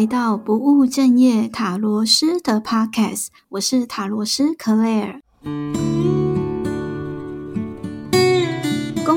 来到不务正业塔罗斯的 Podcast，我是塔罗斯 Claire。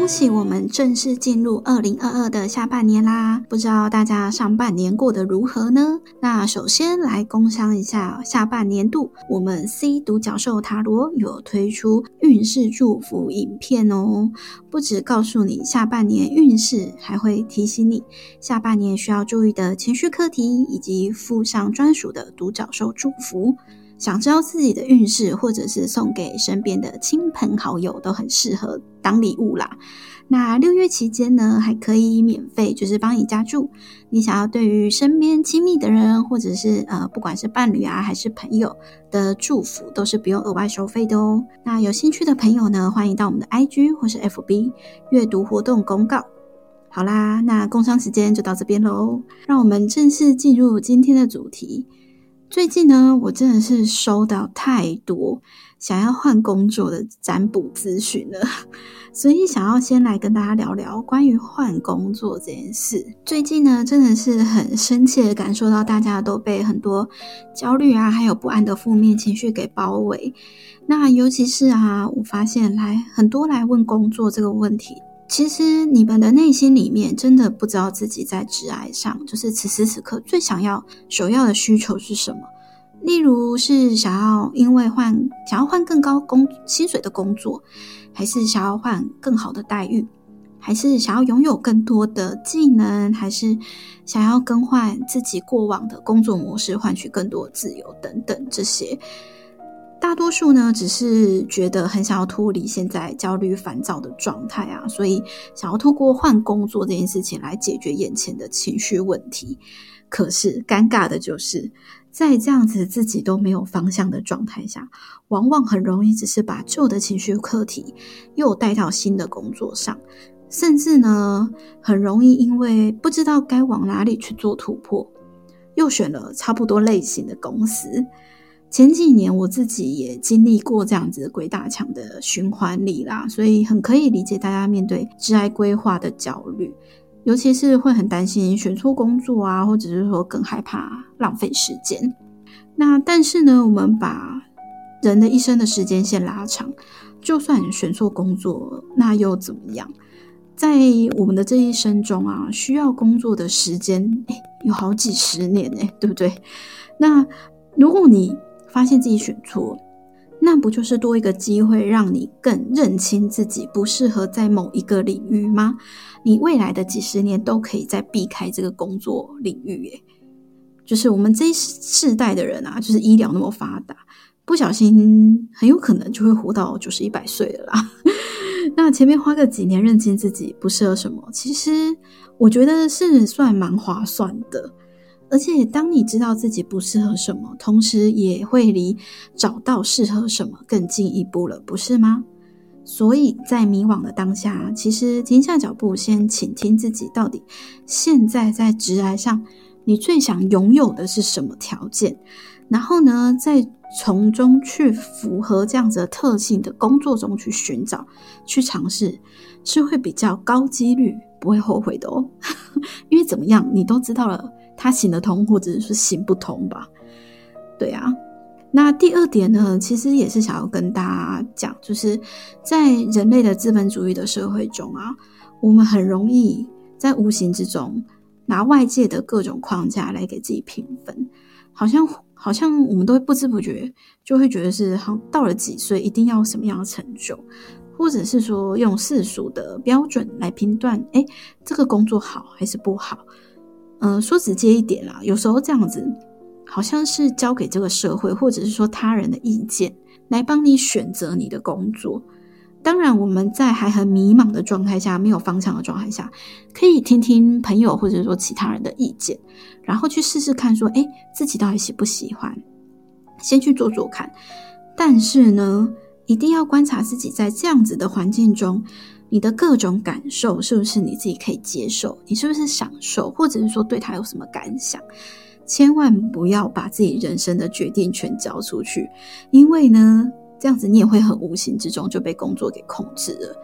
恭喜我们正式进入二零二二的下半年啦！不知道大家上半年过得如何呢？那首先来工商一下下半年度，我们 C 独角兽塔罗有推出运势祝福影片哦。不止告诉你下半年运势，还会提醒你下半年需要注意的情绪课题，以及附上专属的独角兽祝福。想知道自己的运势，或者是送给身边的亲朋好友，都很适合当礼物啦。那六月期间呢，还可以免费，就是帮你加注。你想要对于身边亲密的人，或者是呃，不管是伴侣啊，还是朋友的祝福，都是不用额外收费的哦。那有兴趣的朋友呢，欢迎到我们的 IG 或是 FB 阅读活动公告。好啦，那工商时间就到这边喽，让我们正式进入今天的主题。最近呢，我真的是收到太多想要换工作的占卜咨询了，所以想要先来跟大家聊聊关于换工作这件事。最近呢，真的是很深切的感受到大家都被很多焦虑啊，还有不安的负面情绪给包围。那尤其是啊，我发现来很多来问工作这个问题。其实你们的内心里面真的不知道自己在职爱上，就是此时此刻最想要、首要的需求是什么。例如是想要因为换想要换更高工薪水的工作，还是想要换更好的待遇，还是想要拥有更多的技能，还是想要更换自己过往的工作模式，换取更多自由等等这些。大多数呢，只是觉得很想要脱离现在焦虑烦躁的状态啊，所以想要透过换工作这件事情来解决眼前的情绪问题。可是尴尬的就是，在这样子自己都没有方向的状态下，往往很容易只是把旧的情绪课题又带到新的工作上，甚至呢，很容易因为不知道该往哪里去做突破，又选了差不多类型的公司。前几年我自己也经历过这样子鬼打墙的循环里啦，所以很可以理解大家面对挚爱规划的焦虑，尤其是会很担心选错工作啊，或者是说更害怕浪费时间。那但是呢，我们把人的一生的时间线拉长，就算选错工作，那又怎么样？在我们的这一生中啊，需要工作的时间有好几十年呢，对不对？那如果你发现自己选错，那不就是多一个机会，让你更认清自己不适合在某一个领域吗？你未来的几十年都可以再避开这个工作领域。耶。就是我们这一世代的人啊，就是医疗那么发达，不小心很有可能就会活到九十一百岁了啦。那前面花个几年认清自己不适合什么，其实我觉得是算蛮划算的。而且，当你知道自己不适合什么，同时也会离找到适合什么更进一步了，不是吗？所以在迷惘的当下，其实停下脚步，先倾听自己到底现在在职涯上，你最想拥有的是什么条件，然后呢，再从中去符合这样子的特性的工作中去寻找、去尝试，是会比较高几率不会后悔的哦。因为怎么样，你都知道了。它行得通，或者是行不通吧？对啊。那第二点呢，其实也是想要跟大家讲，就是在人类的资本主义的社会中啊，我们很容易在无形之中拿外界的各种框架来给自己评分，好像好像我们都会不知不觉就会觉得是，好到了几岁一定要什么样的成就，或者是说用世俗的标准来评断，哎，这个工作好还是不好。嗯，说直接一点啦，有时候这样子好像是交给这个社会，或者是说他人的意见来帮你选择你的工作。当然，我们在还很迷茫的状态下，没有方向的状态下，可以听听朋友或者说其他人的意见，然后去试试看，说哎，自己到底喜不喜欢，先去做做看。但是呢，一定要观察自己在这样子的环境中。你的各种感受是不是你自己可以接受？你是不是享受，或者是说对他有什么感想？千万不要把自己人生的决定权交出去，因为呢，这样子你也会很无形之中就被工作给控制了。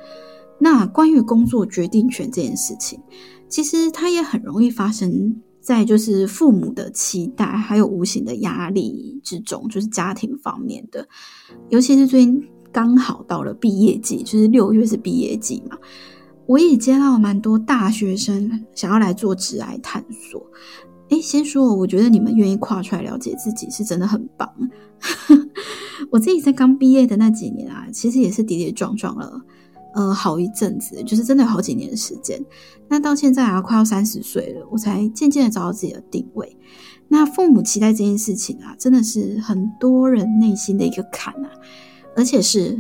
那关于工作决定权这件事情，其实它也很容易发生在就是父母的期待，还有无形的压力之中，就是家庭方面的，尤其是最近刚好到了毕业季，就是六月是毕业季嘛，我也接到蛮多大学生想要来做职癌探索。哎，先说，我觉得你们愿意跨出来了解自己，是真的很棒。我自己在刚毕业的那几年啊，其实也是跌跌撞撞了。呃，好一阵子，就是真的有好几年的时间。那到现在啊，快要三十岁了，我才渐渐的找到自己的定位。那父母期待这件事情啊，真的是很多人内心的一个坎啊，而且是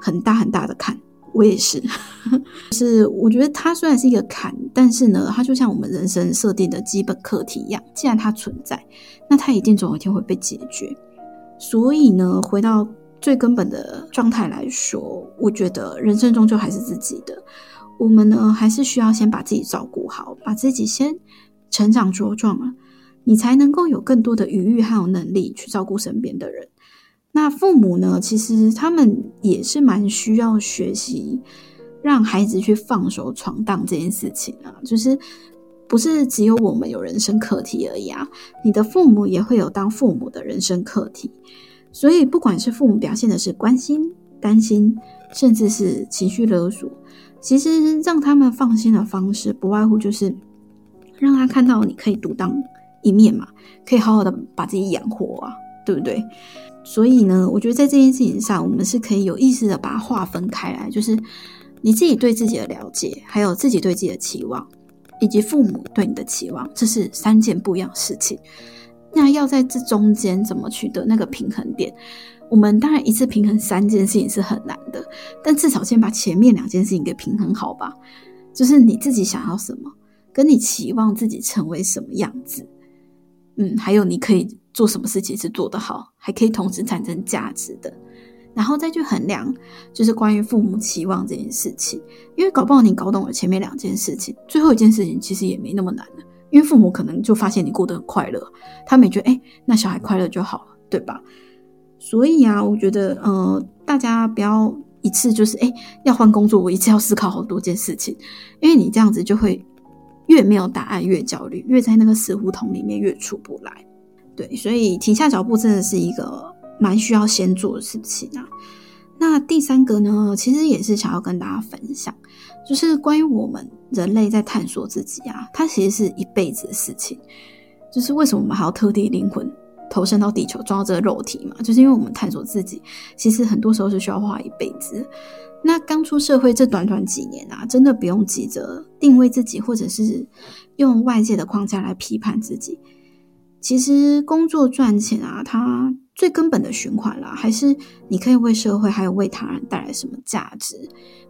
很大很大的坎。我也是，是我觉得它虽然是一个坎，但是呢，它就像我们人生设定的基本课题一样。既然它存在，那它一定总有一天会被解决。所以呢，回到。最根本的状态来说，我觉得人生终究还是自己的。我们呢，还是需要先把自己照顾好，把自己先成长茁壮了，你才能够有更多的余裕还有能力去照顾身边的人。那父母呢，其实他们也是蛮需要学习让孩子去放手闯荡这件事情啊，就是不是只有我们有人生课题而已啊，你的父母也会有当父母的人生课题。所以，不管是父母表现的是关心、担心，甚至是情绪勒索，其实让他们放心的方式，不外乎就是让他看到你可以独当一面嘛，可以好好的把自己养活啊，对不对？所以呢，我觉得在这件事情上，我们是可以有意识的把它划分开来，就是你自己对自己的了解，还有自己对自己的期望，以及父母对你的期望，这是三件不一样的事情。那要在这中间怎么取得那个平衡点？我们当然一次平衡三件事情是很难的，但至少先把前面两件事情给平衡好吧。就是你自己想要什么，跟你期望自己成为什么样子，嗯，还有你可以做什么事情是做得好，还可以同时产生价值的，然后再去衡量，就是关于父母期望这件事情。因为搞不好你搞懂了前面两件事情，最后一件事情其实也没那么难了。因为父母可能就发现你过得很快乐，他们也觉得哎，那小孩快乐就好了，对吧？所以啊，我觉得呃，大家不要一次就是哎要换工作，我一次要思考好多件事情，因为你这样子就会越没有答案，越焦虑，越在那个死胡同里面越出不来。对，所以停下脚步真的是一个蛮需要先做的事情啊。那第三个呢，其实也是想要跟大家分享。就是关于我们人类在探索自己啊，它其实是一辈子的事情。就是为什么我们还要特地灵魂投身到地球，装到这个肉体嘛？就是因为我们探索自己，其实很多时候是需要花一辈子。那刚出社会这短短几年啊，真的不用急着定位自己，或者是用外界的框架来批判自己。其实工作赚钱啊，它最根本的循环啦，还是你可以为社会还有为他人带来什么价值。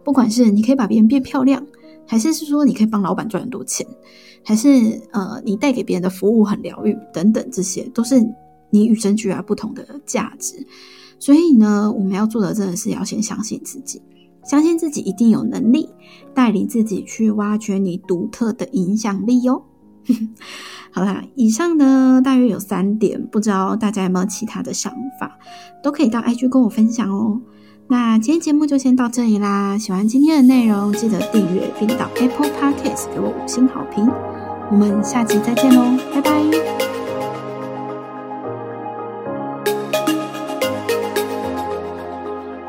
不管是你可以把别人变漂亮，还是是说你可以帮老板赚很多钱，还是呃你带给别人的服务很疗愈等等，这些都是你与生俱来不同的价值。所以呢，我们要做的真的是要先相信自己，相信自己一定有能力带领自己去挖掘你独特的影响力哟。好啦，以上呢大约有三点，不知道大家有没有其他的想法，都可以到 IG 跟我分享哦。那今天节目就先到这里啦！喜欢今天的内容，记得订阅并到 Apple Podcast 给我五星好评。我们下期再见喽，拜拜。